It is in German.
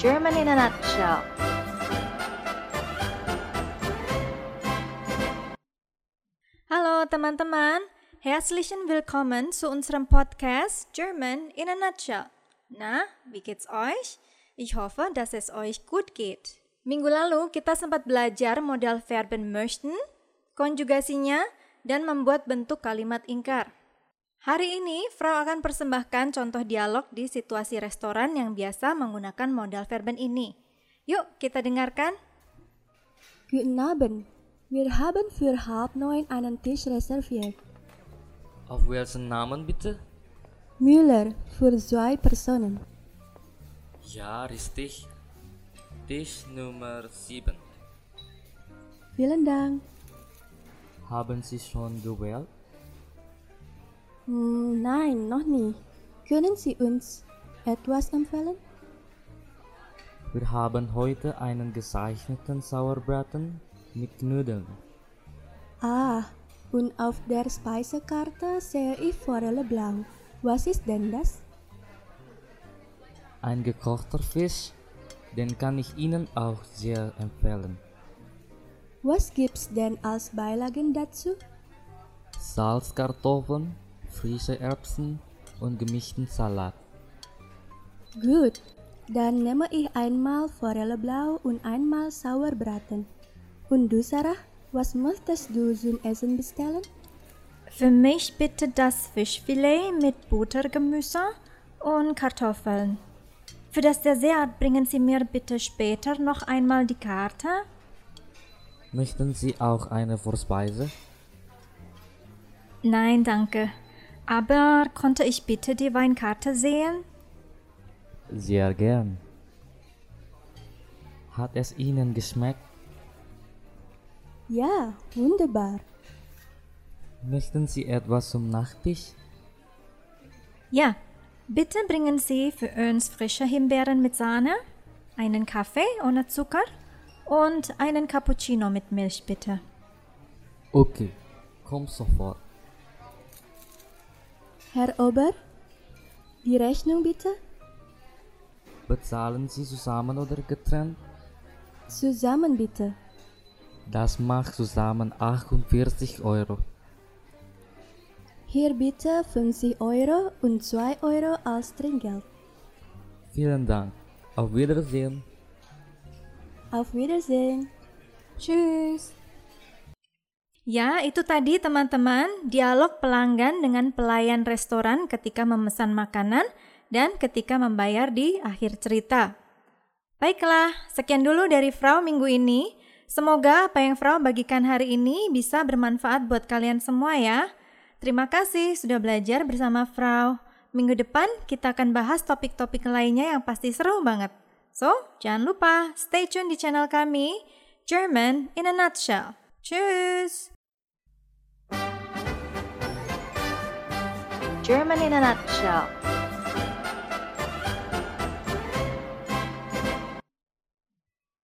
German in a nutshell. Hallo teman-teman, herzlichen willkommen zu unserem Podcast German in a nutshell. Na, wie geht's euch? Ich hoffe, dass es euch gut geht. Minggu lalu kita sempat belajar modal verben möchten, konjugasinya, dan membuat bentuk kalimat ingkar. Hari ini, Frau akan persembahkan contoh dialog di situasi restoran yang biasa menggunakan modal verben ini. Yuk, kita dengarkan. Guten Abend. Wir haben für halb neun einen Tisch reserviert. Auf welchen Namen bitte? Müller für zwei Personen. Ja, richtig. Tisch Nummer 7. Vielen Dank. Haben Sie schon gewählt? Hm, nein, noch nie. Können Sie uns etwas empfehlen? Wir haben heute einen gezeichneten Sauerbraten mit Nudeln. Ah, und auf der Speisekarte sehe ich Forelle blau. Was ist denn das? Ein gekochter Fisch, den kann ich Ihnen auch sehr empfehlen. Was gibt's denn als Beilagen dazu? Salzkartoffeln, frische Erbsen und gemischten Salat. Gut, dann nehme ich einmal Forelle blau und einmal Sauerbraten. Und du, Sarah, was möchtest du zum Essen bestellen? Für mich bitte das Fischfilet mit Buttergemüse und Kartoffeln. Für das Dessert bringen Sie mir bitte später noch einmal die Karte. Möchten Sie auch eine Vorspeise? Nein, danke. Aber konnte ich bitte die Weinkarte sehen? Sehr gern. Hat es Ihnen geschmeckt? Ja, wunderbar. Möchten Sie etwas zum Nachtisch? Ja, bitte bringen Sie für uns frische Himbeeren mit Sahne, einen Kaffee ohne Zucker und einen Cappuccino mit Milch, bitte. Okay, komm sofort. Herr Ober, die Rechnung bitte? Bezahlen Sie zusammen oder getrennt? Zusammen bitte. Das macht zusammen 48 Euro. Hier bitte 50 Euro und 2 Euro als Trinkgeld. Vielen Dank. Auf Wiedersehen. Auf Wiedersehen. Tschüss. Ya, itu tadi teman-teman dialog pelanggan dengan pelayan restoran ketika memesan makanan dan ketika membayar di akhir cerita. Baiklah, sekian dulu dari Frau minggu ini. Semoga apa yang Frau bagikan hari ini bisa bermanfaat buat kalian semua ya. Terima kasih sudah belajar bersama Frau. Minggu depan kita akan bahas topik-topik lainnya yang pasti seru banget. So, jangan lupa stay tune di channel kami, German in a Nutshell. Tschüss! German in a Nutshell